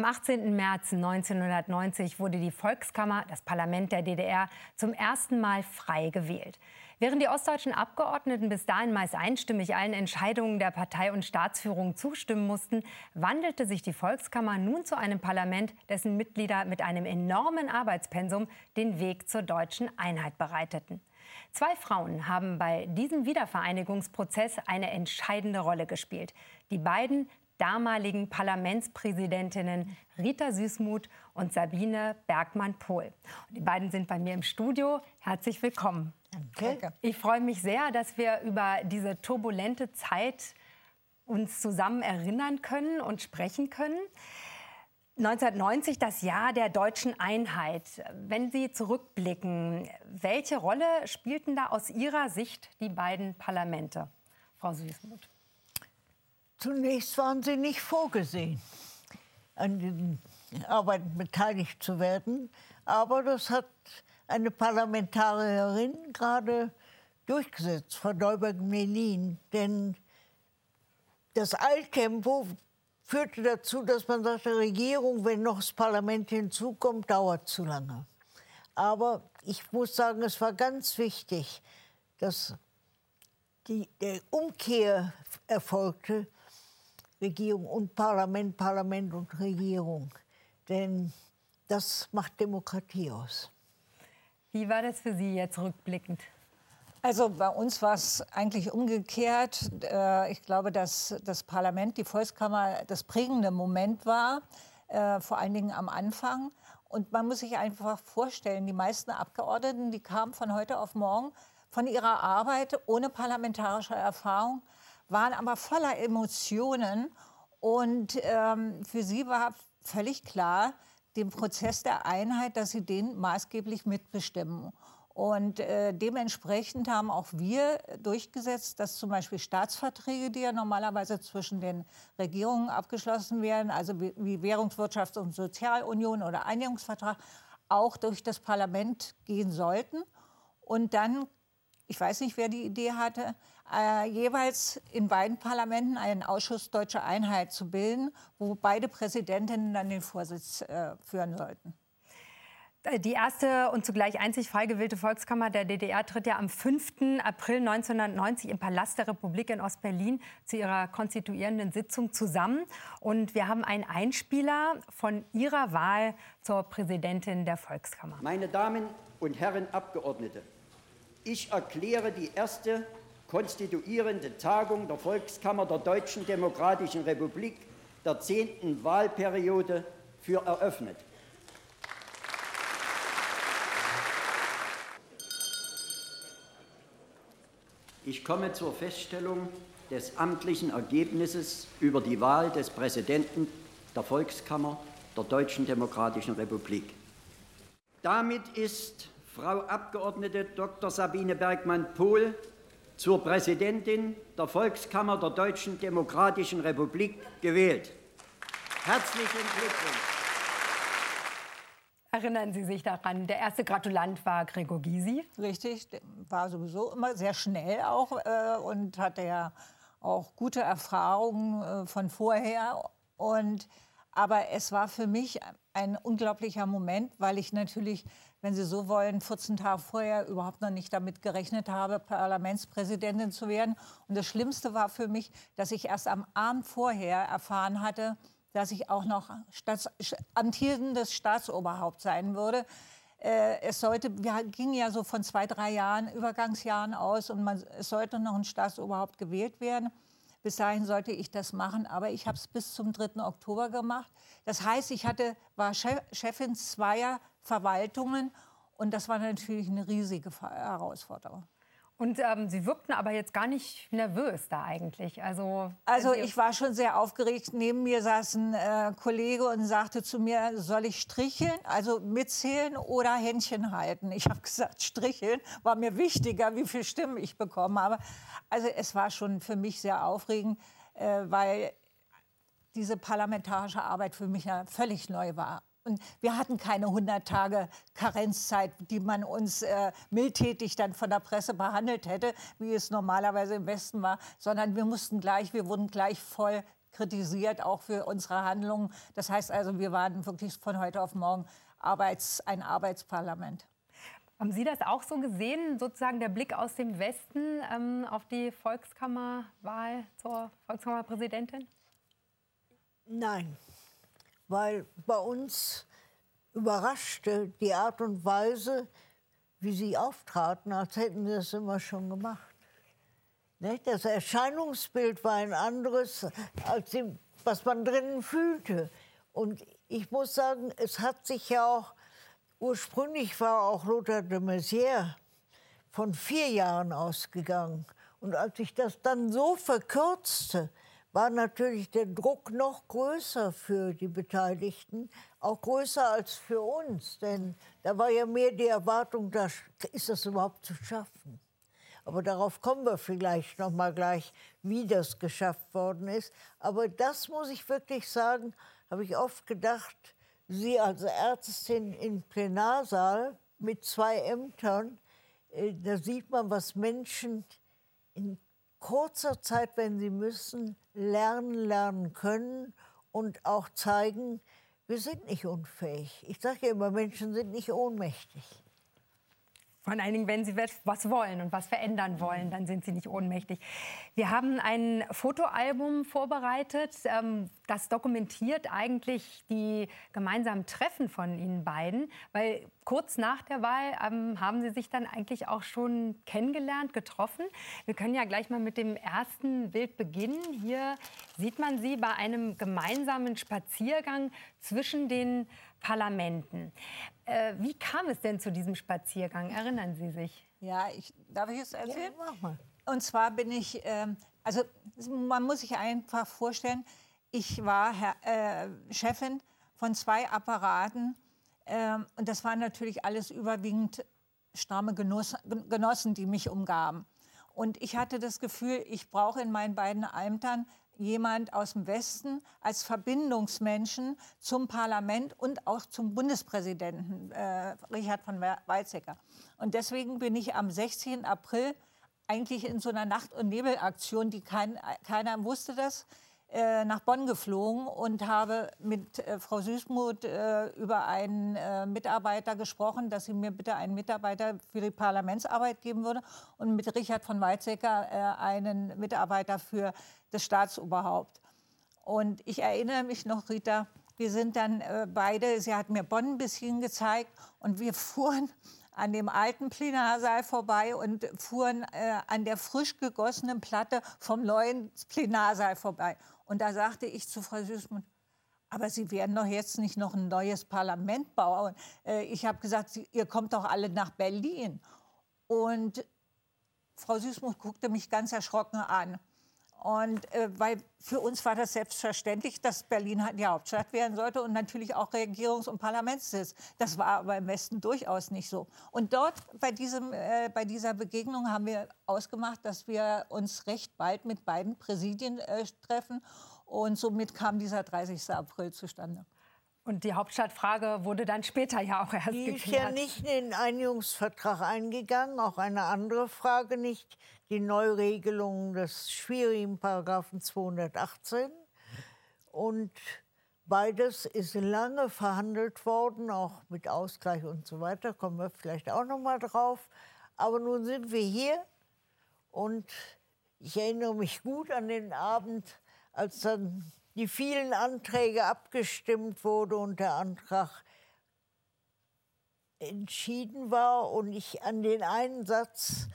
Am 18. März 1990 wurde die Volkskammer, das Parlament der DDR, zum ersten Mal frei gewählt. Während die ostdeutschen Abgeordneten bis dahin meist einstimmig allen Entscheidungen der Partei und Staatsführung zustimmen mussten, wandelte sich die Volkskammer nun zu einem Parlament, dessen Mitglieder mit einem enormen Arbeitspensum den Weg zur deutschen Einheit bereiteten. Zwei Frauen haben bei diesem Wiedervereinigungsprozess eine entscheidende Rolle gespielt. Die beiden damaligen Parlamentspräsidentinnen Rita Süßmuth und Sabine Bergmann-Pohl. Die beiden sind bei mir im Studio. Herzlich willkommen. Danke. Ich freue mich sehr, dass wir über diese turbulente Zeit uns zusammen erinnern können und sprechen können. 1990, das Jahr der deutschen Einheit. Wenn Sie zurückblicken, welche Rolle spielten da aus Ihrer Sicht die beiden Parlamente, Frau Süßmuth? Zunächst waren sie nicht vorgesehen, an den Arbeiten beteiligt zu werden. Aber das hat eine Parlamentarierin gerade durchgesetzt, Frau Neuberg-Melin. Denn das Eiltempo führte dazu, dass man sagte, Regierung, wenn noch das Parlament hinzukommt, dauert zu lange. Aber ich muss sagen, es war ganz wichtig, dass die Umkehr erfolgte Regierung und Parlament, Parlament und Regierung. Denn das macht Demokratie aus. Wie war das für Sie jetzt rückblickend? Also bei uns war es eigentlich umgekehrt. Äh, ich glaube, dass das Parlament, die Volkskammer, das prägende Moment war, äh, vor allen Dingen am Anfang. Und man muss sich einfach vorstellen, die meisten Abgeordneten, die kamen von heute auf morgen von ihrer Arbeit ohne parlamentarische Erfahrung waren aber voller Emotionen. Und ähm, für sie war völlig klar, den Prozess der Einheit, dass sie den maßgeblich mitbestimmen. Und äh, dementsprechend haben auch wir durchgesetzt, dass zum Beispiel Staatsverträge, die ja normalerweise zwischen den Regierungen abgeschlossen werden, also wie, wie Währungswirtschafts- und Sozialunion oder Einigungsvertrag, auch durch das Parlament gehen sollten. Und dann ich weiß nicht, wer die Idee hatte, äh, jeweils in beiden Parlamenten einen Ausschuss Deutsche Einheit zu bilden, wo beide Präsidentinnen dann den Vorsitz äh, führen sollten. Äh, die erste und zugleich einzig frei gewählte Volkskammer der DDR tritt ja am 5. April 1990 im Palast der Republik in Ostberlin zu ihrer konstituierenden Sitzung zusammen. Und wir haben einen Einspieler von ihrer Wahl zur Präsidentin der Volkskammer. Meine Damen und Herren Abgeordnete, ich erkläre die erste konstituierende Tagung der Volkskammer der Deutschen Demokratischen Republik der zehnten Wahlperiode für eröffnet. Ich komme zur Feststellung des amtlichen Ergebnisses über die Wahl des Präsidenten der Volkskammer der Deutschen Demokratischen Republik. Damit ist Frau Abgeordnete Dr. Sabine Bergmann-Pohl zur Präsidentin der Volkskammer der Deutschen Demokratischen Republik gewählt. Herzlichen Glückwunsch. Erinnern Sie sich daran, der erste Gratulant war Gregor Gysi. Richtig, war sowieso immer sehr schnell auch äh, und hatte ja auch gute Erfahrungen äh, von vorher. Und, aber es war für mich ein unglaublicher Moment, weil ich natürlich wenn Sie so wollen, 14 Tage vorher überhaupt noch nicht damit gerechnet habe, Parlamentspräsidentin zu werden. Und das Schlimmste war für mich, dass ich erst am Abend vorher erfahren hatte, dass ich auch noch Staats, amtierendes Staatsoberhaupt sein würde. Äh, es sollte, wir gingen ja so von zwei, drei Jahren, Übergangsjahren aus und man, es sollte noch ein Staatsoberhaupt gewählt werden. Bis dahin sollte ich das machen, aber ich habe es bis zum 3. Oktober gemacht. Das heißt, ich hatte, war Chefin zweier Verwaltungen. Und das war natürlich eine riesige Herausforderung. Und ähm, Sie wirkten aber jetzt gar nicht nervös da eigentlich. Also, also ich war schon sehr aufgeregt. Neben mir saß ein äh, Kollege und sagte zu mir, soll ich stricheln, also mitzählen oder Händchen halten? Ich habe gesagt, stricheln war mir wichtiger, wie viele Stimmen ich bekommen habe. Also es war schon für mich sehr aufregend, äh, weil diese parlamentarische Arbeit für mich ja völlig neu war. Und wir hatten keine 100 Tage Karenzzeit, die man uns äh, mildtätig dann von der Presse behandelt hätte, wie es normalerweise im Westen war, sondern wir mussten gleich, wir wurden gleich voll kritisiert, auch für unsere Handlungen. Das heißt also, wir waren wirklich von heute auf morgen Arbeits, ein Arbeitsparlament. Haben Sie das auch so gesehen, sozusagen der Blick aus dem Westen ähm, auf die Volkskammerwahl zur Volkskammerpräsidentin? Nein, weil bei uns überraschte die Art und Weise, wie sie auftraten, als hätten sie es immer schon gemacht. Das Erscheinungsbild war ein anderes, als was man drinnen fühlte. Und ich muss sagen, es hat sich ja auch, ursprünglich war auch Lothar de Maizière von vier Jahren ausgegangen. Und als sich das dann so verkürzte, war natürlich der Druck noch größer für die Beteiligten, auch größer als für uns. Denn da war ja mehr die Erwartung, da ist das überhaupt zu schaffen. Aber darauf kommen wir vielleicht noch mal gleich, wie das geschafft worden ist. Aber das muss ich wirklich sagen, habe ich oft gedacht, Sie als Ärztin im Plenarsaal mit zwei Ämtern, äh, da sieht man, was Menschen in kurzer Zeit, wenn sie müssen, lernen, lernen können und auch zeigen, wir sind nicht unfähig. Ich sage ja immer, Menschen sind nicht ohnmächtig. Vor allen Dingen, wenn Sie was wollen und was verändern wollen, dann sind Sie nicht ohnmächtig. Wir haben ein Fotoalbum vorbereitet, ähm, das dokumentiert eigentlich die gemeinsamen Treffen von Ihnen beiden, weil kurz nach der Wahl ähm, haben Sie sich dann eigentlich auch schon kennengelernt, getroffen. Wir können ja gleich mal mit dem ersten Bild beginnen. Hier sieht man Sie bei einem gemeinsamen Spaziergang zwischen den Parlamenten. Äh, wie kam es denn zu diesem Spaziergang? Erinnern Sie sich? Ja, ich, darf ich es erzählen? Ja, mach mal. Und zwar bin ich, äh, also man muss sich einfach vorstellen, ich war Herr, äh, Chefin von zwei Apparaten äh, und das waren natürlich alles überwiegend stramme Genossen, Genossen, die mich umgaben. Und ich hatte das Gefühl, ich brauche in meinen beiden Ämtern jemand aus dem Westen als Verbindungsmenschen zum Parlament und auch zum Bundespräsidenten äh, Richard von Weizsäcker. Und deswegen bin ich am 16. April eigentlich in so einer Nacht- und Nebelaktion, die kein, keiner wusste das, äh, nach Bonn geflogen und habe mit äh, Frau Süßmuth äh, über einen äh, Mitarbeiter gesprochen, dass sie mir bitte einen Mitarbeiter für die Parlamentsarbeit geben würde und mit Richard von Weizsäcker äh, einen Mitarbeiter für das Staatsoberhaupt. Und ich erinnere mich noch, Rita, wir sind dann beide, sie hat mir Bonn ein bisschen gezeigt und wir fuhren an dem alten Plenarsaal vorbei und fuhren äh, an der frisch gegossenen Platte vom neuen Plenarsaal vorbei. Und da sagte ich zu Frau Süßmuth, aber Sie werden doch jetzt nicht noch ein neues Parlament bauen. Äh, ich habe gesagt, ihr kommt doch alle nach Berlin. Und Frau Süßmuth guckte mich ganz erschrocken an. Und äh, weil für uns war das selbstverständlich, dass Berlin halt die Hauptstadt werden sollte und natürlich auch Regierungs- und Parlamentssitz. Das war aber im Westen durchaus nicht so. Und dort bei, diesem, äh, bei dieser Begegnung haben wir ausgemacht, dass wir uns recht bald mit beiden Präsidien äh, treffen. Und somit kam dieser 30. April zustande. Und die Hauptstadtfrage wurde dann später ja auch erst die geklärt. ist ja nicht in den Einigungsvertrag eingegangen, auch eine andere Frage nicht, die Neuregelung des schwierigen Paragraphen 218. Und beides ist lange verhandelt worden, auch mit Ausgleich und so weiter, kommen wir vielleicht auch noch mal drauf. Aber nun sind wir hier und ich erinnere mich gut an den Abend, als dann die vielen Anträge abgestimmt wurde und der Antrag entschieden war und ich an den einen Satz,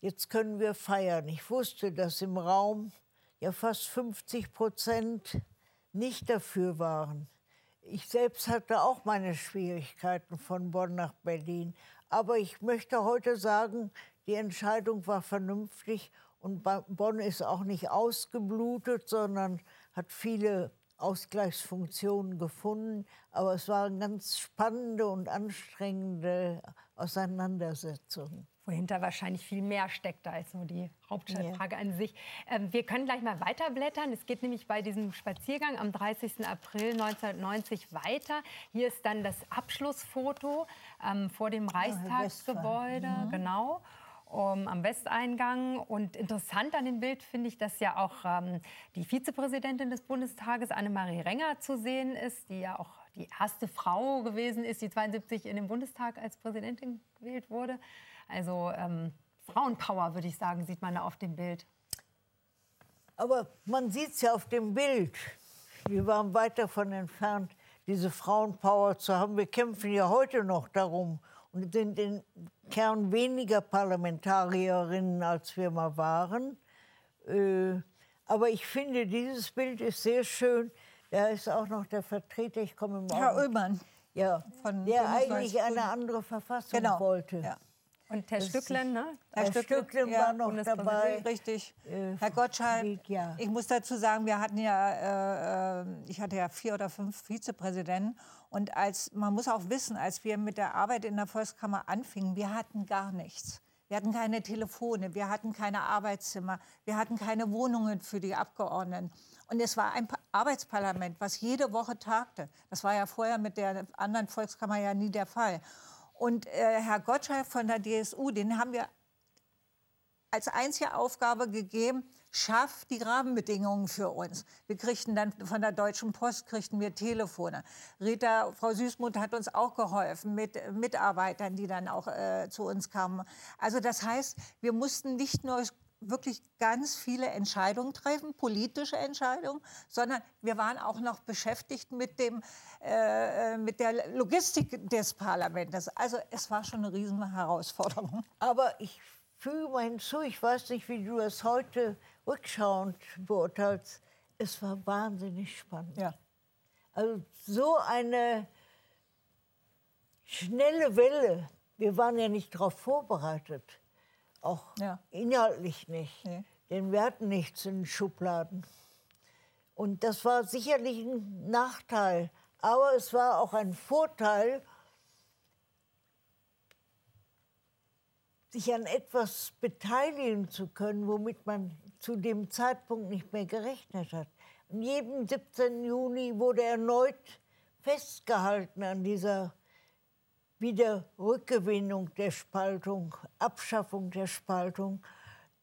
jetzt können wir feiern. Ich wusste, dass im Raum ja fast 50 Prozent nicht dafür waren. Ich selbst hatte auch meine Schwierigkeiten von Bonn nach Berlin. Aber ich möchte heute sagen, die Entscheidung war vernünftig und Bonn ist auch nicht ausgeblutet, sondern hat viele Ausgleichsfunktionen gefunden. Aber es waren ganz spannende und anstrengende Auseinandersetzungen wohinter wahrscheinlich viel mehr steckt als nur die Hauptstadtfrage ja. an sich. Ähm, wir können gleich mal weiterblättern. Es geht nämlich bei diesem Spaziergang am 30. April 1990 weiter. Hier ist dann das Abschlussfoto ähm, vor dem Reichstagsgebäude. Mhm. Genau. Um, am Westeingang. Und interessant an dem Bild finde ich, dass ja auch ähm, die Vizepräsidentin des Bundestages, Annemarie Renger, zu sehen ist, die ja auch die erste Frau gewesen ist, die 72 in den Bundestag als Präsidentin gewählt wurde. Also ähm, Frauenpower, würde ich sagen, sieht man da auf dem Bild. Aber man sieht es ja auf dem Bild. Wir waren weit davon entfernt, diese Frauenpower zu haben. Wir kämpfen ja heute noch darum und sind im Kern weniger Parlamentarierinnen, als wir mal waren. Äh, aber ich finde, dieses Bild ist sehr schön. Da ist auch noch der Vertreter, ich komme morgen. Herr Oehlmann. Ja, von der eigentlich eine andere Verfassung genau. wollte. Ja. Und Herr Stücklen, ne? Herr, Herr Stücklen, ja, war noch dabei. Richtig. Äh, Herr Gottschalk, ja. ich muss dazu sagen, wir hatten ja, äh, äh, ich hatte ja vier oder fünf Vizepräsidenten. Und als, man muss auch wissen, als wir mit der Arbeit in der Volkskammer anfingen, wir hatten gar nichts. Wir hatten keine Telefone, wir hatten keine Arbeitszimmer, wir hatten keine Wohnungen für die Abgeordneten. Und es war ein Arbeitsparlament, was jede Woche tagte. Das war ja vorher mit der anderen Volkskammer ja nie der Fall. Und äh, Herr Gottschalk von der DSU, den haben wir als einzige Aufgabe gegeben, schafft die Rahmenbedingungen für uns. Wir kriegten dann von der Deutschen Post kriegten wir Telefone. Rita, Frau Süßmuth hat uns auch geholfen mit Mitarbeitern, die dann auch äh, zu uns kamen. Also das heißt, wir mussten nicht nur wirklich ganz viele Entscheidungen treffen, politische Entscheidungen, sondern wir waren auch noch beschäftigt mit, dem, äh, mit der Logistik des Parlaments. Also es war schon eine riesen Herausforderung. Aber ich füge mal hinzu, ich weiß nicht, wie du es heute rückschauend beurteilst, es war wahnsinnig spannend. Ja. Also so eine schnelle Welle, wir waren ja nicht darauf vorbereitet auch ja. inhaltlich nicht. Nee. Denn wir hatten nichts in den Schubladen. Und das war sicherlich ein Nachteil. Aber es war auch ein Vorteil, sich an etwas beteiligen zu können, womit man zu dem Zeitpunkt nicht mehr gerechnet hat. Am jedem 17. Juni wurde erneut festgehalten an dieser wieder Rückgewinnung der Spaltung, Abschaffung der Spaltung.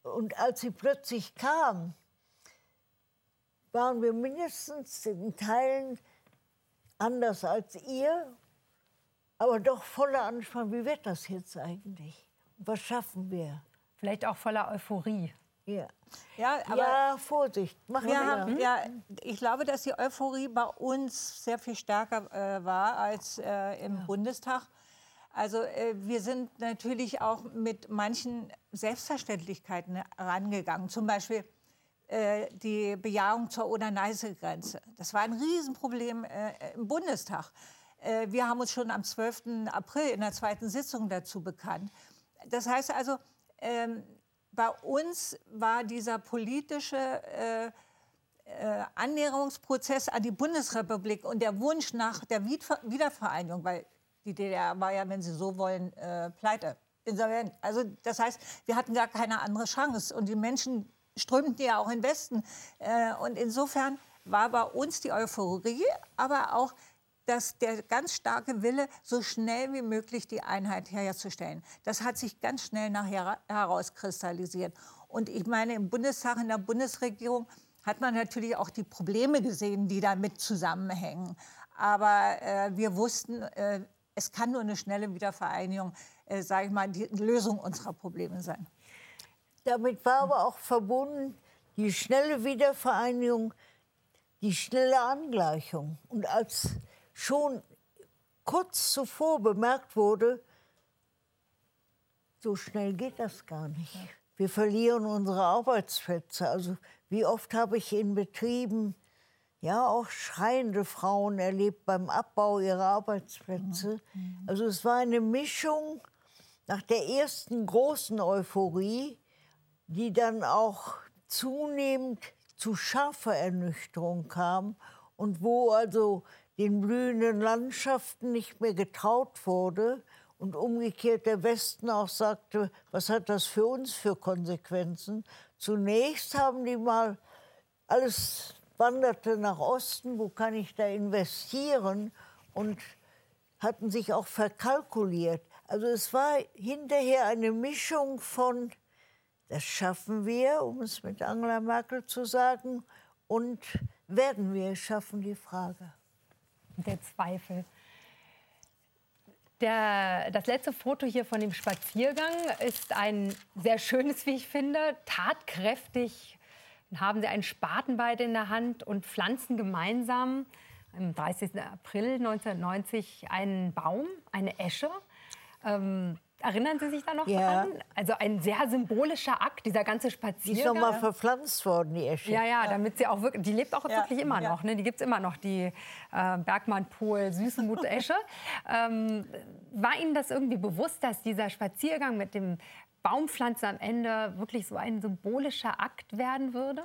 Und als sie plötzlich kam, waren wir mindestens in Teilen anders als ihr, aber doch voller Anspannung. Wie wird das jetzt eigentlich? Was schaffen wir? Vielleicht auch voller Euphorie. Ja, ja, aber ja Vorsicht. Machen wir haben, ja, ich glaube, dass die Euphorie bei uns sehr viel stärker äh, war als äh, im ja. Bundestag. Also äh, wir sind natürlich auch mit manchen Selbstverständlichkeiten herangegangen. Zum Beispiel äh, die Bejahung zur Oder-Neiße-Grenze. Das war ein Riesenproblem äh, im Bundestag. Äh, wir haben uns schon am 12. April in der zweiten Sitzung dazu bekannt. Das heißt also, ähm, bei uns war dieser politische äh, äh, Annäherungsprozess an die Bundesrepublik und der Wunsch nach der Wiedervereinigung, weil die DDR war ja, wenn Sie so wollen, äh, pleite. Insolvent. Also das heißt, wir hatten gar keine andere Chance. Und die Menschen strömten ja auch in den Westen. Äh, und insofern war bei uns die Euphorie, aber auch dass der ganz starke Wille, so schnell wie möglich die Einheit herzustellen. Das hat sich ganz schnell nachher herauskristallisiert. Und ich meine, im Bundestag, in der Bundesregierung hat man natürlich auch die Probleme gesehen, die damit zusammenhängen. Aber äh, wir wussten, äh, es kann nur eine schnelle Wiedervereinigung, äh, sage ich mal, die Lösung unserer Probleme sein. Damit war aber auch verbunden die schnelle Wiedervereinigung, die schnelle Angleichung. Und als schon kurz zuvor bemerkt wurde, so schnell geht das gar nicht. Wir verlieren unsere Arbeitsplätze. Also wie oft habe ich in Betrieben ja auch schreiende Frauen erlebt beim Abbau ihrer Arbeitsplätze. Mhm. Also es war eine Mischung nach der ersten großen Euphorie, die dann auch zunehmend zu scharfer Ernüchterung kam und wo also den blühenden Landschaften nicht mehr getraut wurde und umgekehrt der Westen auch sagte, was hat das für uns für Konsequenzen? Zunächst haben die mal alles wanderte nach Osten, wo kann ich da investieren und hatten sich auch verkalkuliert. Also es war hinterher eine Mischung von, das schaffen wir, um es mit Angela Merkel zu sagen, und werden wir es schaffen, die Frage. Der Zweifel. Der, das letzte Foto hier von dem Spaziergang ist ein sehr schönes, wie ich finde, tatkräftig. Dann haben sie einen Spaten beide in der Hand und pflanzen gemeinsam am 30. April 1990 einen Baum, eine Esche. Ähm, Erinnern Sie sich da noch ja. dran? Also ein sehr symbolischer Akt, dieser ganze Spaziergang. Die ist noch mal verpflanzt worden, die Esche. Ja, ja, damit sie auch wirklich, die lebt auch ja. wirklich immer ja. noch. Ne? Die gibt es immer noch, die äh, Bergmann-Pohl Süßmut-Esche. ähm, war Ihnen das irgendwie bewusst, dass dieser Spaziergang mit dem Baumpflanzen am Ende wirklich so ein symbolischer Akt werden würde?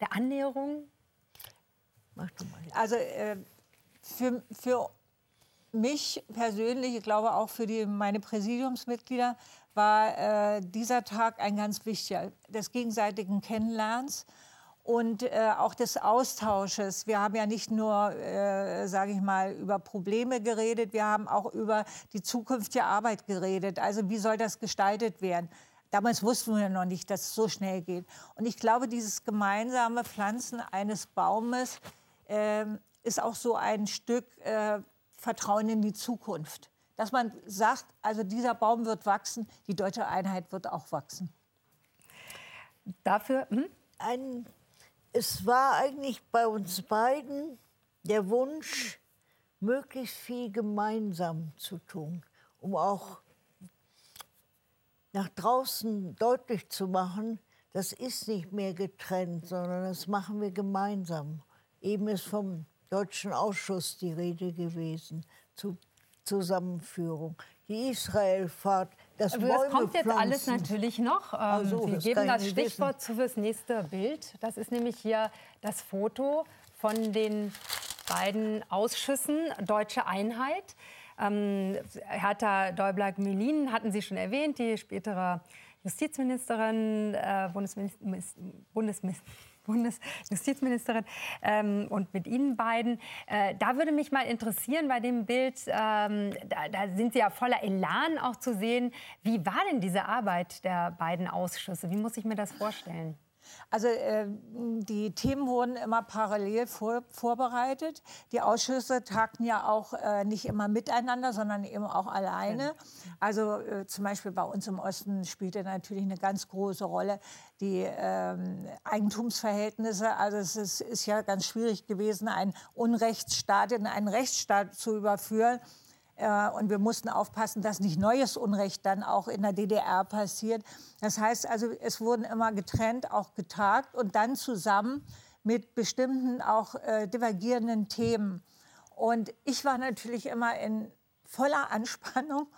Der Annäherung? Mach du mal. Also äh, für, für mich persönlich, ich glaube auch für die, meine Präsidiumsmitglieder, war äh, dieser Tag ein ganz wichtiger, des gegenseitigen Kennenlernens und äh, auch des Austausches. Wir haben ja nicht nur, äh, sage ich mal, über Probleme geredet, wir haben auch über die zukünftige Arbeit geredet. Also wie soll das gestaltet werden? Damals wussten wir noch nicht, dass es so schnell geht. Und ich glaube, dieses gemeinsame Pflanzen eines Baumes äh, ist auch so ein Stück äh, Vertrauen in die Zukunft. Dass man sagt, also dieser Baum wird wachsen, die deutsche Einheit wird auch wachsen. Dafür? Hm? Ein, es war eigentlich bei uns beiden der Wunsch, möglichst viel gemeinsam zu tun, um auch nach draußen deutlich zu machen, das ist nicht mehr getrennt, sondern das machen wir gemeinsam. Eben ist vom Deutschen Ausschuss die Rede gewesen zur Zusammenführung. Die Israelfahrt, das Aber Das kommt jetzt alles natürlich noch. Ähm, so, Sie geben das Stichwort wissen. fürs nächste Bild. Das ist nämlich hier das Foto von den beiden Ausschüssen Deutsche Einheit. Ähm, Hertha Däubler-Gmelin hatten Sie schon erwähnt, die spätere Justizministerin, äh, Bundesministerin, Bundesministerin Bundesjustizministerin ähm, und mit Ihnen beiden. Äh, da würde mich mal interessieren bei dem Bild, ähm, da, da, sind Sie ja voller Elan auch zu sehen. Wie war denn diese Arbeit der beiden Ausschüsse? Wie muss ich mir das vorstellen? Also äh, die Themen wurden immer parallel vor, vorbereitet. Die Ausschüsse tagten ja auch äh, nicht immer miteinander, sondern eben auch alleine. Also äh, zum Beispiel bei uns im Osten spielte natürlich eine ganz große Rolle die ähm, Eigentumsverhältnisse. Also es ist, ist ja ganz schwierig gewesen, einen Unrechtsstaat in einen Rechtsstaat zu überführen. Äh, und wir mussten aufpassen, dass nicht neues Unrecht dann auch in der DDR passiert. Das heißt also, es wurden immer getrennt, auch getagt und dann zusammen mit bestimmten auch äh, divergierenden Themen. Und ich war natürlich immer in voller Anspannung,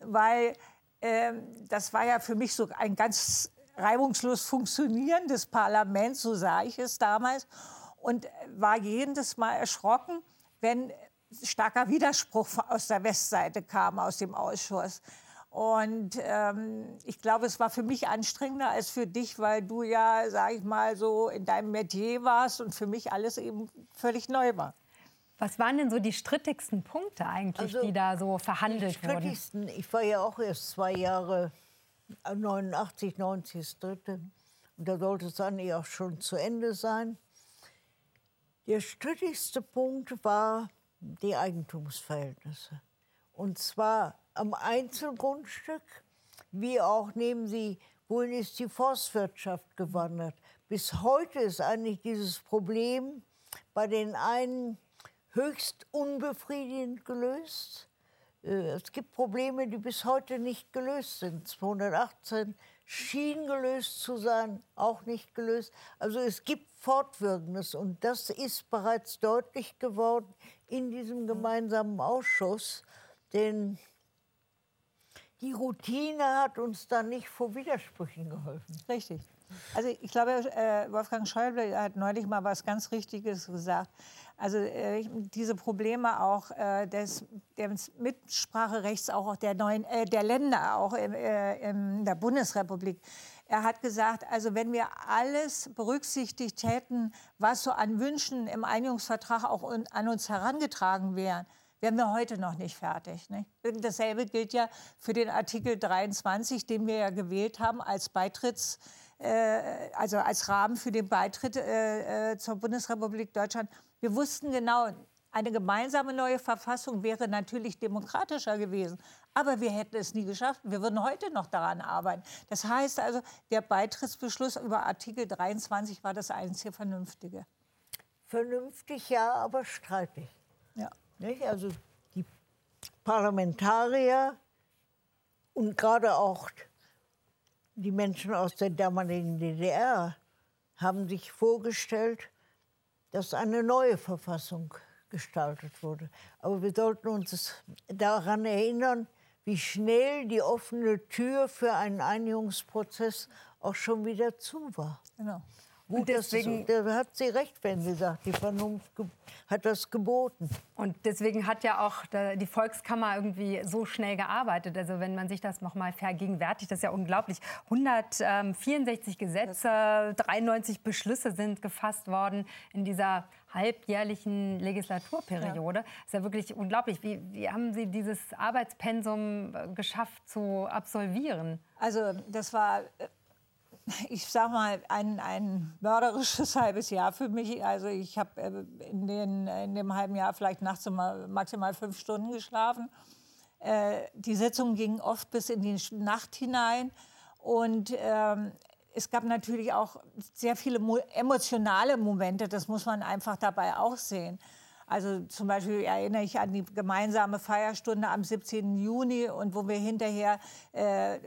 weil äh, das war ja für mich so ein ganz reibungslos funktionierendes Parlament, so sah ich es damals, und war jedes Mal erschrocken, wenn starker Widerspruch aus der Westseite kam, aus dem Ausschuss. Und ähm, ich glaube, es war für mich anstrengender als für dich, weil du ja, sag ich mal, so in deinem Metier warst und für mich alles eben völlig neu war. Was waren denn so die strittigsten Punkte eigentlich, also, die da so verhandelt die strittigsten, wurden? Ich war ja auch erst zwei Jahre, 89, 90 das dritte. Und da sollte es dann ja auch schon zu Ende sein. Der strittigste Punkt war die Eigentumsverhältnisse. Und zwar am Einzelgrundstück, wie auch nehmen Sie, wohin ist die Forstwirtschaft gewandert. Bis heute ist eigentlich dieses Problem bei den einen höchst unbefriedigend gelöst. Äh, es gibt Probleme, die bis heute nicht gelöst sind. 218 schien gelöst zu sein, auch nicht gelöst. Also es gibt Fortwirkendes und das ist bereits deutlich geworden in diesem gemeinsamen Ausschuss, denn die Routine hat uns da nicht vor Widersprüchen geholfen. Richtig. Also ich glaube, äh, Wolfgang Schäuble hat neulich mal was ganz Richtiges gesagt. Also äh, diese Probleme auch äh, des, des Mitspracherechts auch der neuen der Länder auch in der Bundesrepublik. Er hat gesagt, also wenn wir alles berücksichtigt hätten, was so an Wünschen im Einigungsvertrag auch an uns herangetragen wäre, wären wir heute noch nicht fertig. Nicht? Dasselbe gilt ja für den Artikel 23, den wir ja gewählt haben als Beitritts, äh, also als Rahmen für den Beitritt äh, äh, zur Bundesrepublik Deutschland. Wir wussten genau, eine gemeinsame neue Verfassung wäre natürlich demokratischer gewesen. Aber wir hätten es nie geschafft. Wir würden heute noch daran arbeiten. Das heißt also, der Beitrittsbeschluss über Artikel 23 war das einzige Vernünftige. Vernünftig, ja, aber streitig. Ja. Nicht? Also die Parlamentarier und gerade auch die Menschen aus der damaligen DDR haben sich vorgestellt, dass eine neue Verfassung gestaltet wurde. Aber wir sollten uns daran erinnern, wie schnell die offene Tür für einen Einigungsprozess auch schon wieder zu war. Genau. Gut, deswegen ist, da hat sie recht, wenn sie sagt, die Vernunft hat das geboten. Und deswegen hat ja auch die Volkskammer irgendwie so schnell gearbeitet. Also wenn man sich das noch mal vergegenwärtigt, das ist ja unglaublich. 164 Gesetze, 93 Beschlüsse sind gefasst worden in dieser halbjährlichen Legislaturperiode. Ja. Das ist ja wirklich unglaublich. Wie, wie haben Sie dieses Arbeitspensum äh, geschafft zu absolvieren? Also das war äh, ich sage mal, ein, ein mörderisches halbes Jahr für mich. Also ich habe äh, in, in dem halben Jahr vielleicht nachts maximal fünf Stunden geschlafen. Äh, die Sitzungen gingen oft bis in die Nacht hinein. Und ähm, es gab natürlich auch sehr viele emotionale Momente, das muss man einfach dabei auch sehen. Also zum Beispiel erinnere ich an die gemeinsame Feierstunde am 17. Juni und wo wir hinterher äh,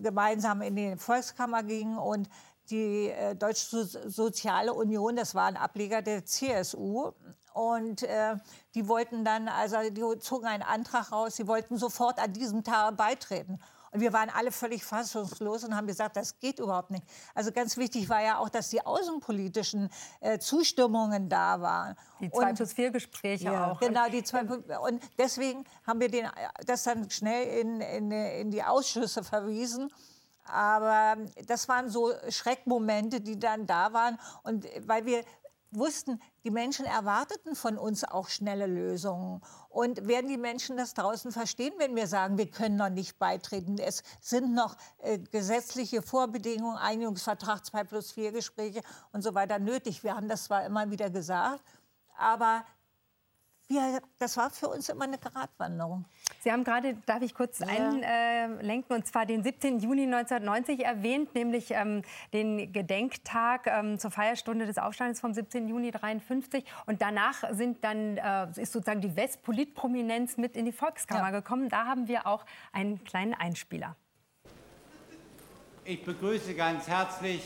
gemeinsam in die Volkskammer gingen und die äh, Deutsche Soziale Union, das war ein Ableger der CSU. Und äh, die wollten dann, also die zogen einen Antrag raus, sie wollten sofort an diesem Tag beitreten. Und wir waren alle völlig fassungslos und haben gesagt, das geht überhaupt nicht. Also ganz wichtig war ja auch, dass die außenpolitischen äh, Zustimmungen da waren. Die zwei plus vier Gespräche ja, auch. Genau, die zwei und deswegen haben wir den, das dann schnell in, in, in die Ausschüsse verwiesen. Aber das waren so Schreckmomente, die dann da waren. Und weil wir wussten, die Menschen erwarteten von uns auch schnelle Lösungen. Und werden die Menschen das draußen verstehen, wenn wir sagen, wir können noch nicht beitreten? Es sind noch äh, gesetzliche Vorbedingungen, Einigungsvertrag 2 plus 4 Gespräche und so weiter nötig. Wir haben das zwar immer wieder gesagt, aber wir, das war für uns immer eine Gratwanderung. Sie haben gerade, darf ich kurz ja. einlenken, und zwar den 17. Juni 1990 erwähnt, nämlich ähm, den Gedenktag ähm, zur Feierstunde des Aufstandes vom 17. Juni 1953. Und danach sind dann, äh, ist sozusagen die Westpolitprominenz mit in die Volkskammer ja. gekommen. Da haben wir auch einen kleinen Einspieler. Ich begrüße ganz herzlich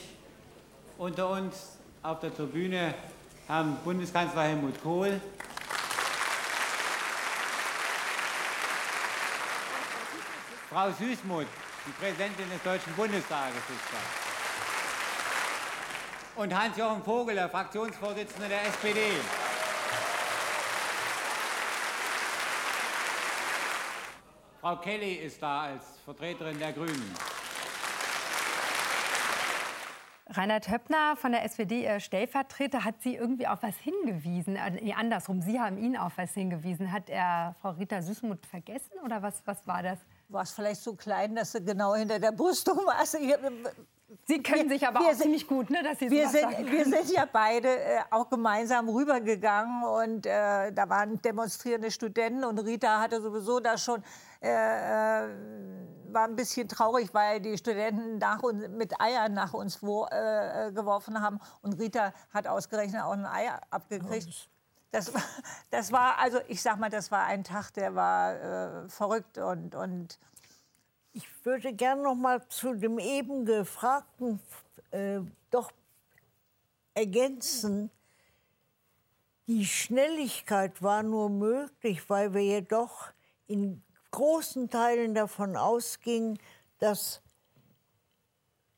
unter uns auf der Tribüne Herrn Bundeskanzler Helmut Kohl. Frau Süßmuth, die Präsidentin des Deutschen Bundestages, ist da. Und Hans-Jochen Vogel, der Fraktionsvorsitzende der SPD. Frau Kelly ist da als Vertreterin der Grünen. Reinhard Höppner von der SPD, Ihr Stellvertreter, hat Sie irgendwie auf was hingewiesen? Äh, nee, andersrum, Sie haben ihn auf was hingewiesen. Hat er Frau Rita Süßmuth vergessen oder was, was war das? War es vielleicht so klein, dass sie genau hinter der Brüstung war. Also Sie können wir, sich aber auch sind, ziemlich gut, ne, dass Sie wir sind, wir sind ja beide äh, auch gemeinsam rübergegangen und äh, da waren demonstrierende Studenten und Rita hatte sowieso da schon äh, äh, war ein bisschen traurig, weil die Studenten nach uns, mit Eiern nach uns wo, äh, geworfen haben und Rita hat ausgerechnet auch ein Ei abgekriegt. Das war, das war, also ich sag mal, das war ein Tag, der war äh, verrückt und, und ich würde gerne noch mal zu dem eben gefragten äh, doch ergänzen. Die Schnelligkeit war nur möglich, weil wir jedoch in großen Teilen davon ausgingen, dass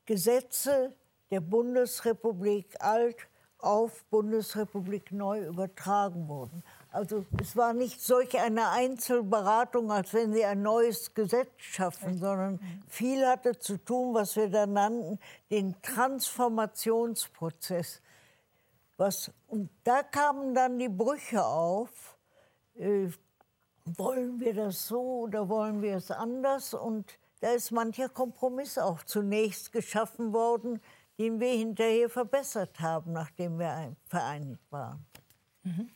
Gesetze der Bundesrepublik alt auf Bundesrepublik neu übertragen wurden. Also es war nicht solch eine Einzelberatung, als wenn sie ein neues Gesetz schaffen, sondern viel hatte zu tun, was wir da nannten, den Transformationsprozess. Was, und da kamen dann die Brüche auf. Äh, wollen wir das so oder wollen wir es anders? Und da ist mancher Kompromiss auch zunächst geschaffen worden, den wir hinterher verbessert haben, nachdem wir vereinigt waren. Mhm.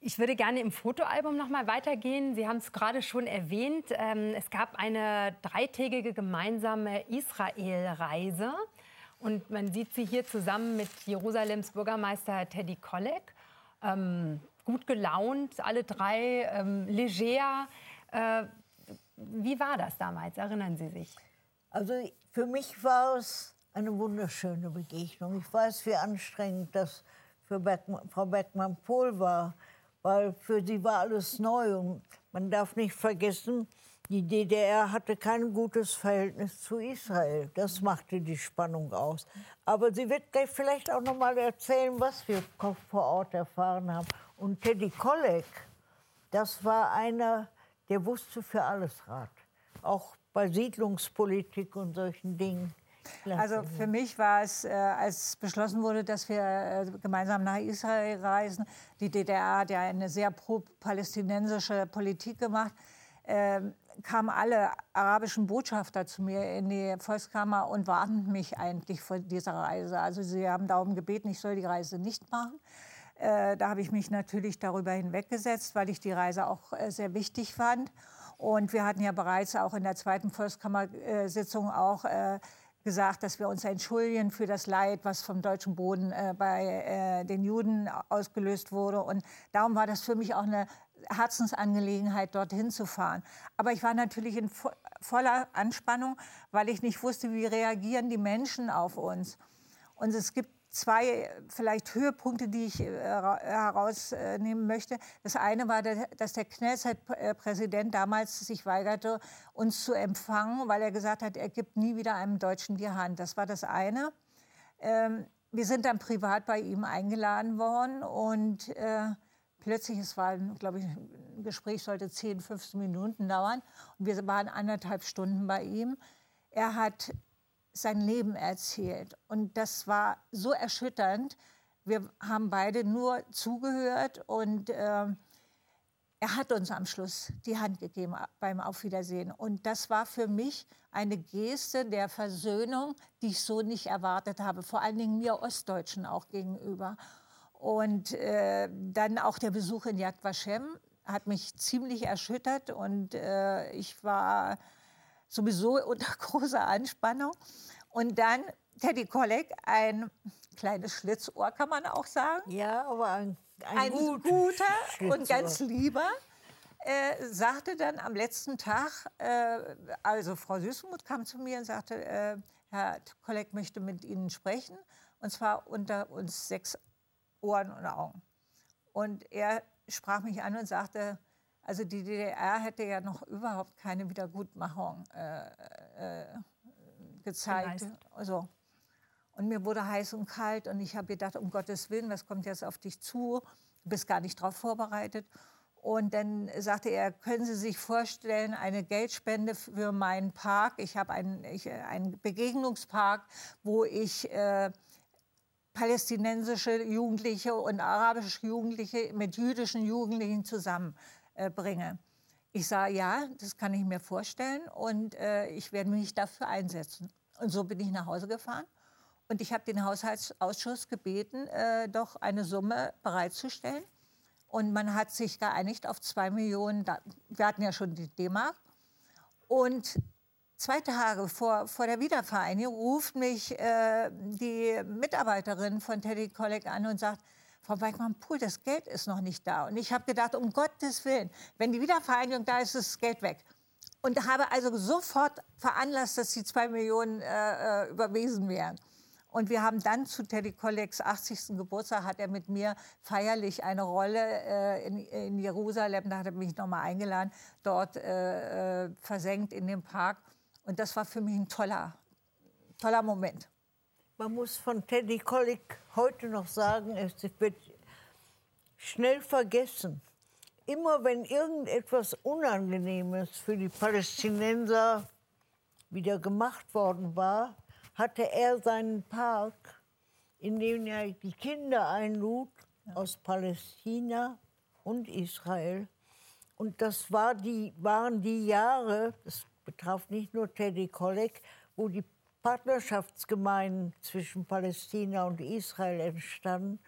Ich würde gerne im Fotoalbum noch mal weitergehen. Sie haben es gerade schon erwähnt. Ähm, es gab eine dreitägige gemeinsame Israel-Reise. Und man sieht sie hier zusammen mit Jerusalems Bürgermeister Teddy Kollek. Ähm, gut gelaunt, alle drei, ähm, leger. Äh, wie war das damals? Erinnern Sie sich? Also für mich war es eine wunderschöne Begegnung. Ich weiß, wie anstrengend das für Beckmann, Frau Beckmann-Pohl war, weil für sie war alles neu. Und man darf nicht vergessen, die DDR hatte kein gutes Verhältnis zu Israel. Das machte die Spannung aus. Aber sie wird gleich vielleicht auch noch mal erzählen, was wir vor Ort erfahren haben. Und Teddy Kollek, das war einer, der wusste für alles Rat. Auch bei Siedlungspolitik und solchen Dingen. Also für mich war es, äh, als beschlossen wurde, dass wir äh, gemeinsam nach Israel reisen, die DDR hat ja eine sehr pro-palästinensische Politik gemacht, äh, kamen alle arabischen Botschafter zu mir in die Volkskammer und warnten mich eigentlich vor dieser Reise. Also sie haben darum gebeten, ich soll die Reise nicht machen. Äh, da habe ich mich natürlich darüber hinweggesetzt, weil ich die Reise auch äh, sehr wichtig fand. Und wir hatten ja bereits auch in der zweiten Volkskammersitzung auch äh, gesagt, dass wir uns entschuldigen für das Leid, was vom deutschen Boden äh, bei äh, den Juden ausgelöst wurde. Und darum war das für mich auch eine Herzensangelegenheit, dorthin zu fahren. Aber ich war natürlich in vo voller Anspannung, weil ich nicht wusste, wie reagieren die Menschen auf uns. Und es gibt zwei vielleicht Höhepunkte, die ich äh, herausnehmen möchte. Das eine war, dass der Knesset-Präsident damals sich weigerte, uns zu empfangen, weil er gesagt hat, er gibt nie wieder einem Deutschen die Hand. Das war das eine. Ähm, wir sind dann privat bei ihm eingeladen worden und äh, plötzlich, es war, glaube ich, ein Gespräch sollte 10, 15 Minuten dauern und wir waren anderthalb Stunden bei ihm. Er hat sein Leben erzählt. Und das war so erschütternd. Wir haben beide nur zugehört und äh, er hat uns am Schluss die Hand gegeben beim Aufwiedersehen. Und das war für mich eine Geste der Versöhnung, die ich so nicht erwartet habe, vor allen Dingen mir Ostdeutschen auch gegenüber. Und äh, dann auch der Besuch in Yad Vashem hat mich ziemlich erschüttert und äh, ich war sowieso unter großer Anspannung. Und dann Teddy Kollek, ein kleines Schlitzohr, kann man auch sagen. Ja, aber ein, ein, ein gut guter und ganz lieber. Äh, sagte dann am letzten Tag, äh, also Frau Süßmuth kam zu mir und sagte, äh, Herr Kolleg möchte mit Ihnen sprechen, und zwar unter uns sechs Ohren und Augen. Und er sprach mich an und sagte, also die DDR hätte ja noch überhaupt keine Wiedergutmachung äh, äh, gezeigt. Also, und mir wurde heiß und kalt und ich habe gedacht, um Gottes Willen, was kommt jetzt auf dich zu? Du bist gar nicht darauf vorbereitet. Und dann sagte er, können Sie sich vorstellen, eine Geldspende für meinen Park. Ich habe einen, einen Begegnungspark, wo ich äh, palästinensische Jugendliche und arabische Jugendliche mit jüdischen Jugendlichen zusammenbringe. Äh, ich sage, ja, das kann ich mir vorstellen und äh, ich werde mich dafür einsetzen. Und so bin ich nach Hause gefahren. Und ich habe den Haushaltsausschuss gebeten, äh, doch eine Summe bereitzustellen. Und man hat sich geeinigt auf zwei Millionen. Wir hatten ja schon die D-Mark. Und zwei Tage vor, vor der Wiedervereinigung ruft mich äh, die Mitarbeiterin von Teddy Kolleg an und sagt, Frau Beckmann-Pohl, das Geld ist noch nicht da. Und ich habe gedacht, um Gottes Willen, wenn die Wiedervereinigung da ist, ist das Geld weg. Und habe also sofort veranlasst, dass die zwei Millionen äh, äh überwiesen werden. Und wir haben dann zu Teddy Kollegs 80. Geburtstag, hat er mit mir feierlich eine Rolle äh, in, in, Jerusalem, da hat er mich nochmal eingeladen, dort äh, äh, versenkt in dem Park. Und das war für mich ein toller, toller Moment. Man muss von Teddy Kollek heute noch sagen, es wird schnell vergessen. Immer wenn irgendetwas Unangenehmes für die Palästinenser wieder gemacht worden war, hatte er seinen Park, in dem er die Kinder einlud aus Palästina und Israel Und das war die, waren die Jahre, das betraf nicht nur Teddy Kollek, wo die Partnerschaftsgemeinden zwischen Palästina und Israel entstanden.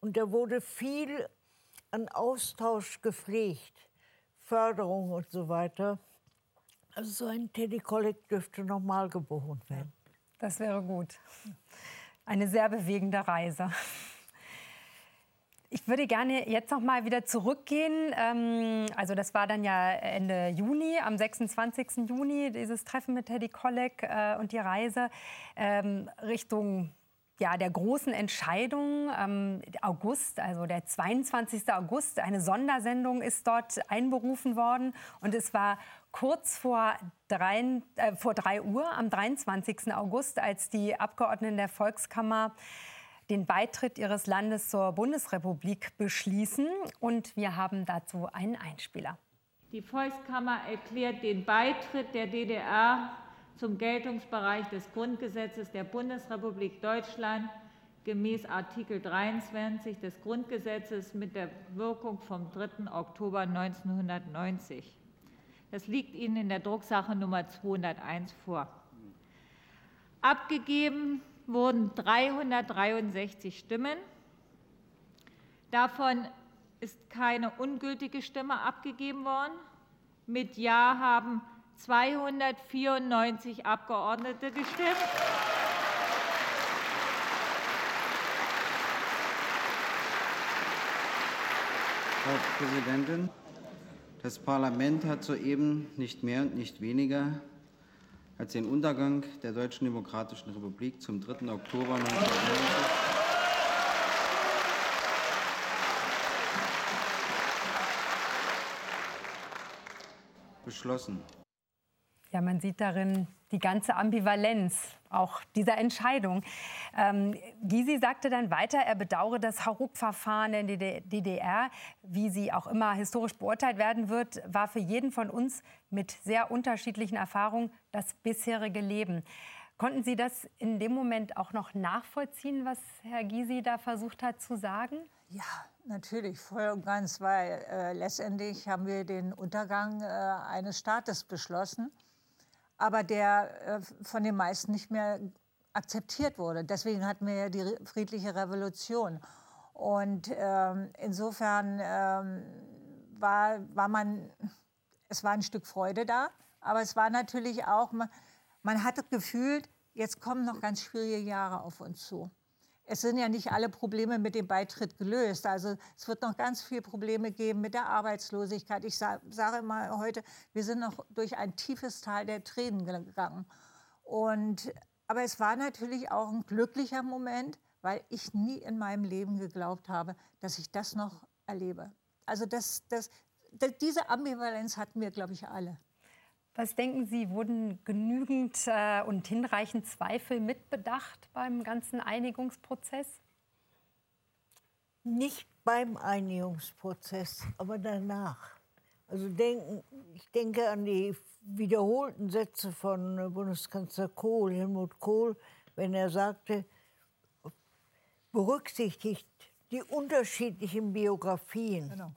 Und da wurde viel an Austausch gepflegt, Förderung und so weiter. Also so ein Teddy Kollek dürfte nochmal geboren werden. Das wäre gut. Eine sehr bewegende Reise. Ich würde gerne jetzt noch mal wieder zurückgehen. Ähm, also das war dann ja Ende Juni, am 26. Juni, dieses Treffen mit Teddy Kollek äh, und die Reise ähm, Richtung ja, der großen Entscheidung. Ähm, August, also der 22. August, eine Sondersendung ist dort einberufen worden. Und es war kurz vor drei, äh, vor drei Uhr am 23. August, als die Abgeordneten der Volkskammer den Beitritt ihres Landes zur Bundesrepublik beschließen. Und wir haben dazu einen Einspieler. Die Volkskammer erklärt den Beitritt der DDR zum Geltungsbereich des Grundgesetzes der Bundesrepublik Deutschland gemäß Artikel 23 des Grundgesetzes mit der Wirkung vom 3. Oktober 1990. Das liegt Ihnen in der Drucksache Nummer 201 vor. Abgegeben wurden 363 Stimmen. Davon ist keine ungültige Stimme abgegeben worden. Mit Ja haben 294 Abgeordnete gestimmt. Frau Präsidentin, das Parlament hat soeben nicht mehr und nicht weniger als den Untergang der Deutschen Demokratischen Republik zum 3. Oktober 1990 beschlossen. Ja, man sieht darin die ganze Ambivalenz auch dieser Entscheidung. Ähm, Gysi sagte dann weiter, er bedauere das Hauruck-Verfahren in der DDR, wie sie auch immer historisch beurteilt werden wird, war für jeden von uns mit sehr unterschiedlichen Erfahrungen das bisherige Leben. Konnten Sie das in dem Moment auch noch nachvollziehen, was Herr Gysi da versucht hat zu sagen? Ja, natürlich, voll und ganz, weil äh, letztendlich haben wir den Untergang äh, eines Staates beschlossen aber der äh, von den meisten nicht mehr akzeptiert wurde. Deswegen hatten wir ja die friedliche Revolution. Und ähm, insofern ähm, war, war man, es war ein Stück Freude da, aber es war natürlich auch, man, man hatte gefühlt, jetzt kommen noch ganz schwierige Jahre auf uns zu es sind ja nicht alle Probleme mit dem Beitritt gelöst. Also es wird noch ganz viele Probleme geben mit der Arbeitslosigkeit. Ich sage immer heute, wir sind noch durch ein tiefes Tal der Tränen gegangen. Und, aber es war natürlich auch ein glücklicher Moment, weil ich nie in meinem Leben geglaubt habe, dass ich das noch erlebe. Also das, das, diese Ambivalenz hatten wir, glaube ich, alle. Was denken Sie, wurden genügend äh, und hinreichend Zweifel mitbedacht beim ganzen Einigungsprozess? Nicht beim Einigungsprozess, aber danach. Also denken, ich denke an die wiederholten Sätze von äh, Bundeskanzler Kohl, Helmut Kohl, wenn er sagte, berücksichtigt die unterschiedlichen Biografien. Genau.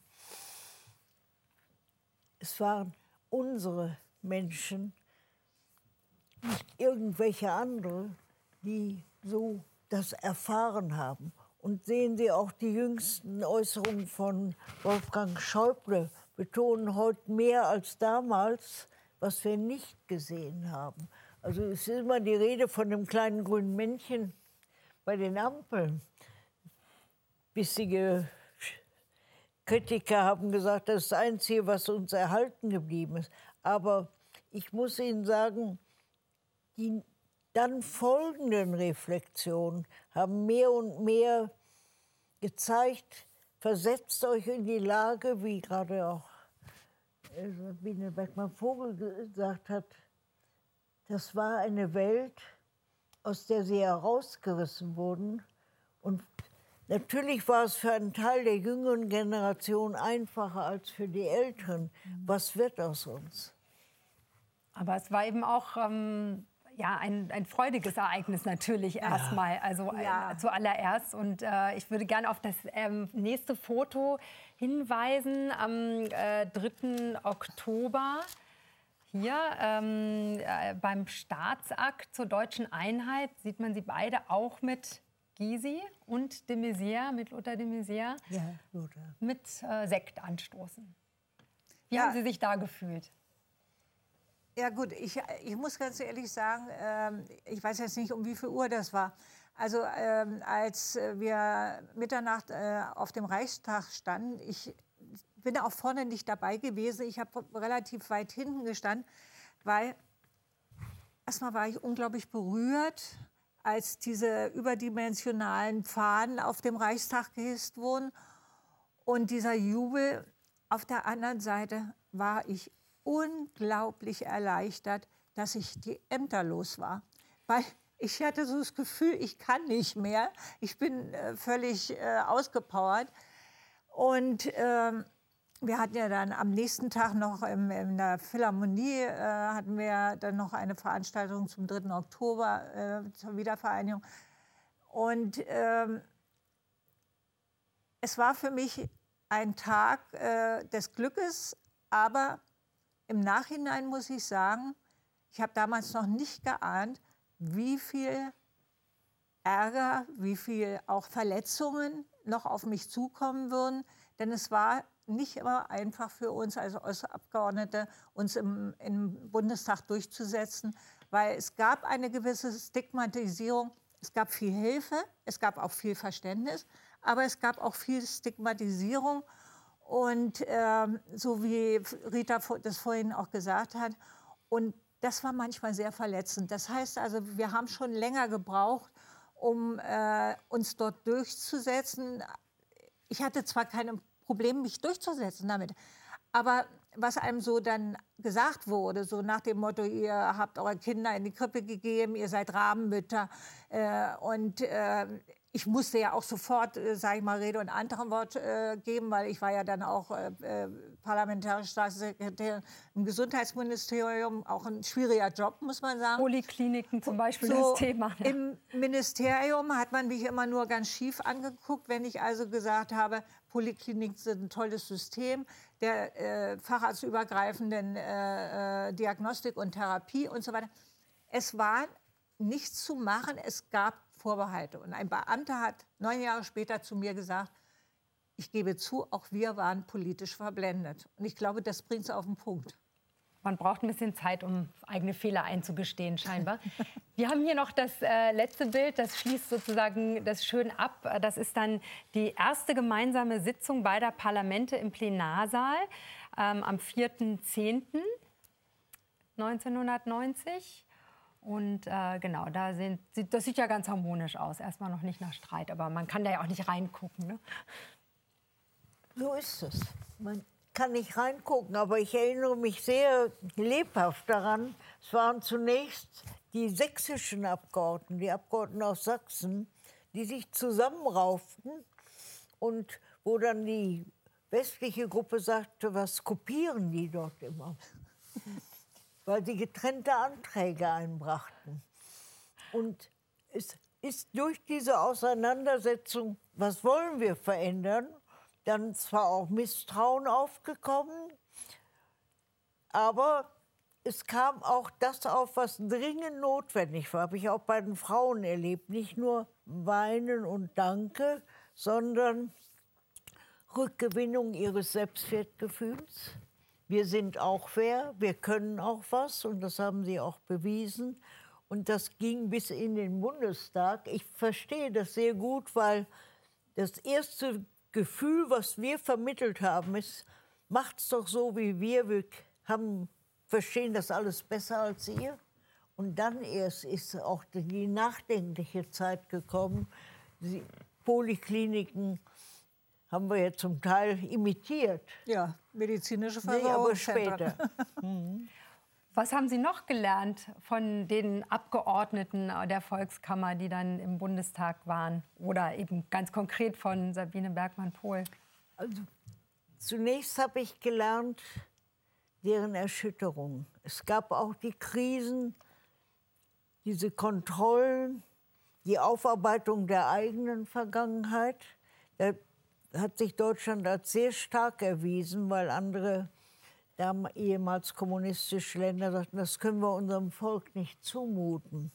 Es waren unsere Menschen, nicht irgendwelche andere, die so das erfahren haben. Und sehen Sie auch die jüngsten Äußerungen von Wolfgang Schäuble betonen heute mehr als damals, was wir nicht gesehen haben. Also es ist immer die Rede von dem kleinen grünen Männchen bei den Ampeln. Bissige Kritiker haben gesagt, das ist das Einzige, was uns erhalten geblieben ist. Aber ich muss Ihnen sagen, die dann folgenden Reflexionen haben mehr und mehr gezeigt, versetzt euch in die Lage, wie gerade auch Sabine Beckmann-Vogel gesagt hat, das war eine Welt, aus der sie herausgerissen wurden. Und natürlich war es für einen Teil der jüngeren Generation einfacher als für die Älteren. Was wird aus uns? Aber es war eben auch ähm, ja, ein, ein freudiges Ereignis natürlich erstmal, also Ja. äh, zuallererst. Und äh, ich würde gerne auf das ähm, nächste Foto hinweisen. Am äh, 3. Oktober hier ähm, äh, beim Staatsakt zur deutschen Einheit sieht man sie beide auch mit Gysi und de Maizière, mit Lothar de Maizière, Ja, mit äh, Sekt anstoßen. Wie Ja. haben Sie sich da gefühlt? Ja gut, ich, ich muss ganz ehrlich sagen, ähm, ich weiß jetzt nicht, um wie viel Uhr das war. Also ähm, als wir Mitternacht äh, auf dem Reichstag standen, ich bin auch vorne nicht dabei gewesen. Ich habe relativ weit hinten gestanden, weil erstmal war ich unglaublich berührt, als diese überdimensionalen Fahnen auf dem Reichstag gehisst wurden. Und dieser Jubel, auf der anderen Seite war ich unglaublich erleichtert, dass ich die Ämter los war. Weil ich hatte so das Gefühl, ich kann nicht mehr. Ich bin äh, völlig äh, ausgepowert. Und ähm, wir hatten ja dann am nächsten Tag noch im, in der Philharmonie äh, hatten wir dann noch eine Veranstaltung zum 3. Oktober äh, zur Wiedervereinigung. Und ähm, es war für mich ein Tag äh, des Glückes, aber im Nachhinein muss ich sagen, ich habe damals noch nicht geahnt, wie viel Ärger, wie viel auch Verletzungen noch auf mich zukommen würden. Denn es war nicht immer einfach für uns als Abgeordnete, uns im, im Bundestag durchzusetzen, weil es gab eine gewisse Stigmatisierung. Es gab viel Hilfe, es gab auch viel Verständnis, aber es gab auch viel Stigmatisierung. Und ähm, so wie Rita das vorhin auch gesagt hat, und das war manchmal sehr verletzend. Das heißt also, wir haben schon länger gebraucht, um äh, uns dort durchzusetzen. Ich hatte zwar keine Probleme, mich durchzusetzen damit, aber was einem so dann gesagt wurde, so nach dem Motto, ihr habt eure Kinder in die Krippe gegeben, ihr seid Rabenmütter. Äh, und äh, ich musste ja auch sofort, äh, sage ich mal, Rede und Antwort äh, geben, weil ich war ja dann auch äh, äh, parlamentarische Staatssekretärin im Gesundheitsministerium, auch ein schwieriger Job, muss man sagen. Polikliniken zum Beispiel So, das Thema. Ja. Im Ministerium hat man mich immer nur ganz schief angeguckt, wenn ich also gesagt habe, Polikliniken sind ein tolles System der äh, facharztübergreifenden äh, äh, Diagnostik und Therapie und so weiter. Es war nichts zu machen, es gab Vorbehalte. Und ein Beamter hat neun Jahre später zu mir gesagt, ich gebe zu, auch wir waren politisch verblendet. Und ich glaube, das bringt es auf den Punkt. Man braucht ein bisschen Zeit, um eigene Fehler einzugestehen, scheinbar. Wir haben hier noch das äh, letzte Bild, das schließt sozusagen das schön ab. Das ist dann die erste gemeinsame Sitzung beider Parlamente im Plenarsaal ähm, am 4.10.1990. Und äh, genau, da sind, das sieht ja ganz harmonisch aus. Erstmal noch nicht nach Streit, aber man kann da ja auch nicht reingucken. Ne? So ist es. Man kann nicht reingucken, aber ich erinnere mich sehr lebhaft daran. Es waren zunächst die sächsischen Abgeordneten, die Abgeordneten aus Sachsen, die sich zusammenrauften und wo dann die westliche Gruppe sagte, was kopieren die dort immer? Weil sie getrennte Anträge einbrachten. Und es ist durch diese Auseinandersetzung, was wollen wir verändern, dann zwar auch Misstrauen aufgekommen, aber es kam auch das auf, was dringend notwendig war. Habe ich auch bei den Frauen erlebt. Nicht nur Weinen und Danke, sondern Rückgewinnung ihres Selbstwertgefühls. Wir sind auch wer, wir können auch was und das haben sie auch bewiesen. Und das ging bis in den Bundestag. Ich verstehe das sehr gut, weil das erste Gefühl, was wir vermittelt haben, ist, macht's doch so wie wir. Wir haben, verstehen das alles besser als ihr. Und dann erst ist auch die nachdenkliche Zeit gekommen. Die Polikliniken haben wir ja zum Teil imitiert. Ja, medizinische Nee, aber Versorgungszentren. später. Was haben Sie noch gelernt von den Abgeordneten der Volkskammer, die dann im Bundestag waren? Oder eben ganz konkret von Sabine Bergmann-Pohl? Also, zunächst habe ich gelernt, deren Erschütterung. Es gab auch die Krisen, diese Kontrollen, die Aufarbeitung der eigenen Vergangenheit. Da hat sich Deutschland als sehr stark erwiesen, weil andere ehemals kommunistische Länder sagten, das können wir unserem Volk nicht zumuten.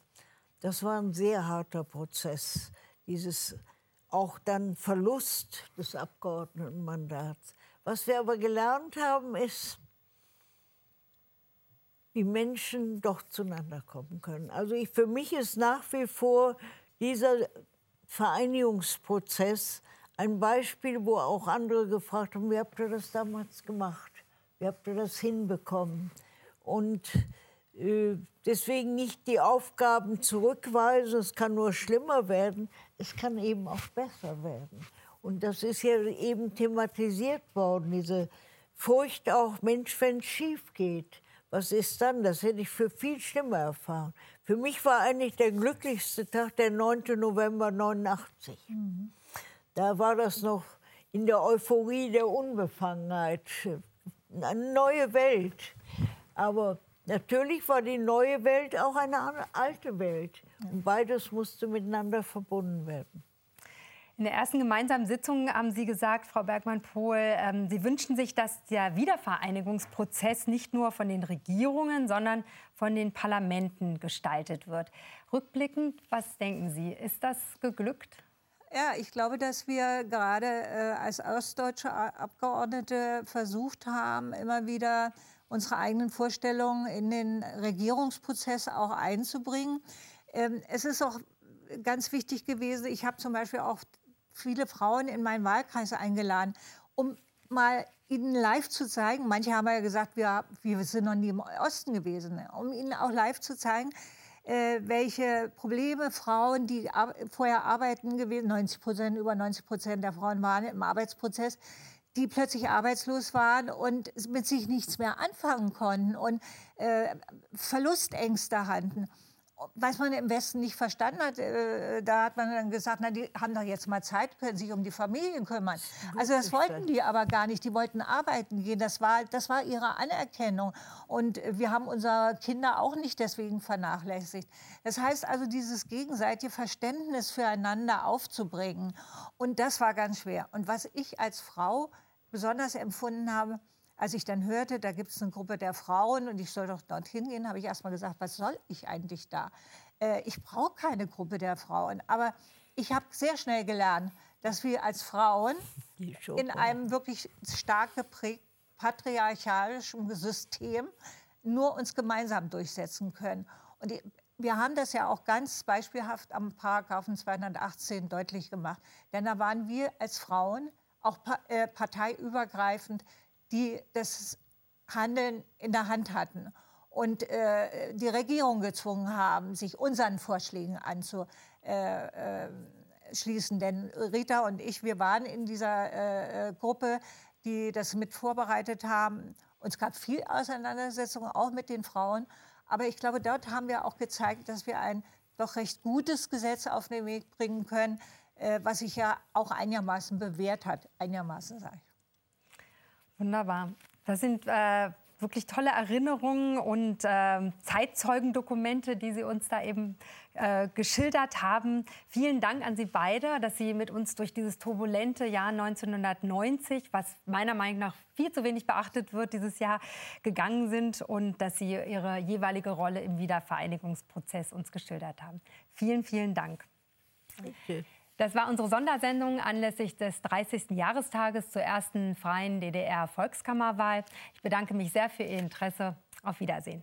Das war ein sehr harter Prozess, dieses auch dann Verlust des Abgeordnetenmandats. Was wir aber gelernt haben, ist, wie Menschen doch zueinander kommen können. Also ich, für mich ist nach wie vor dieser Vereinigungsprozess ein Beispiel, wo auch andere gefragt haben, wie habt ihr das damals gemacht? Wie habt ihr das hinbekommen? Und äh, deswegen nicht die Aufgaben zurückweisen, es kann nur schlimmer werden, es kann eben auch besser werden. Und das ist ja eben thematisiert worden, diese Furcht auch, Mensch, wenn es schief geht, was ist dann? Das hätte ich für viel schlimmer erfahren. Für mich war eigentlich der glücklichste Tag der 9. November 89. Mhm. Da war das noch in der Euphorie der Unbefangenheit, eine neue Welt. Aber natürlich war die neue Welt auch eine alte Welt. Und beides musste miteinander verbunden werden. In der ersten gemeinsamen Sitzung haben Sie gesagt, Frau Bergmann-Pohl, ähm, Sie wünschen sich, dass der Wiedervereinigungsprozess nicht nur von den Regierungen, sondern von den Parlamenten gestaltet wird. Rückblickend, was denken Sie, ist das geglückt? Ja, ich glaube, dass wir gerade äh, als ostdeutsche Abgeordnete versucht haben, immer wieder unsere eigenen Vorstellungen in den Regierungsprozess auch einzubringen. Ähm, es ist auch ganz wichtig gewesen. Ich habe zum Beispiel auch viele Frauen in meinen Wahlkreis eingeladen, um mal ihnen live zu zeigen, manche haben ja gesagt, wir, wir sind noch nie im Osten gewesen, ne, um ihnen auch live zu zeigen, welche Probleme Frauen, die vorher arbeiten gewesen, 90 Prozent, über 90 Prozent der Frauen waren im Arbeitsprozess, die plötzlich arbeitslos waren und mit sich nichts mehr anfangen konnten und äh, Verlustängste hatten was man im Westen nicht verstanden hat, äh, da hat man dann gesagt, na, die haben doch jetzt mal Zeit, können sich um die Familien kümmern. Also das wollten die aber gar nicht. Die wollten arbeiten gehen. Das war, das war ihre Anerkennung. Und wir haben unsere Kinder auch nicht deswegen vernachlässigt. Das heißt also, dieses gegenseitige Verständnis füreinander aufzubringen. Und das war ganz schwer. Und was ich als Frau besonders empfunden habe, als ich dann hörte, da gibt es eine Gruppe der Frauen und ich soll doch dorthin gehen, habe ich erst mal gesagt, was soll ich eigentlich da? Äh, ich brauche keine Gruppe der Frauen. Aber ich habe sehr schnell gelernt, dass wir als Frauen in einem wirklich stark geprägten patriarchalischen System nur uns gemeinsam durchsetzen können. Und wir haben das ja auch ganz beispielhaft am Paragraphen 218 deutlich gemacht. Denn da waren wir als Frauen auch äh, parteiübergreifend die das Handeln in der Hand hatten und äh, die Regierung gezwungen haben, sich unseren Vorschlägen anzuschließen. Äh, äh, Denn Rita und ich, wir waren in dieser äh, äh, Gruppe, die das mit vorbereitet haben. Und es gab viel Auseinandersetzung auch mit den Frauen. Aber ich glaube, dort haben wir auch gezeigt, dass wir ein doch recht gutes Gesetz auf den Weg bringen können, äh, was sich ja auch einigermaßen bewährt hat. Einigermaßen, sage ich. Wunderbar. Das sind äh, wirklich tolle Erinnerungen und äh, Zeitzeugendokumente, die Sie uns da eben äh, geschildert haben. Vielen Dank an Sie beide, dass Sie mit uns durch dieses turbulente Jahr 1990, was meiner Meinung nach viel zu wenig beachtet wird, dieses Jahr gegangen sind und dass Sie Ihre jeweilige Rolle im Wiedervereinigungsprozess uns geschildert haben. Vielen, vielen Dank. Okay. Das war unsere Sondersendung anlässlich des 30. Jahrestages zur ersten freien DDR-Volkskammerwahl. Ich bedanke mich sehr für Ihr Interesse. Auf Wiedersehen.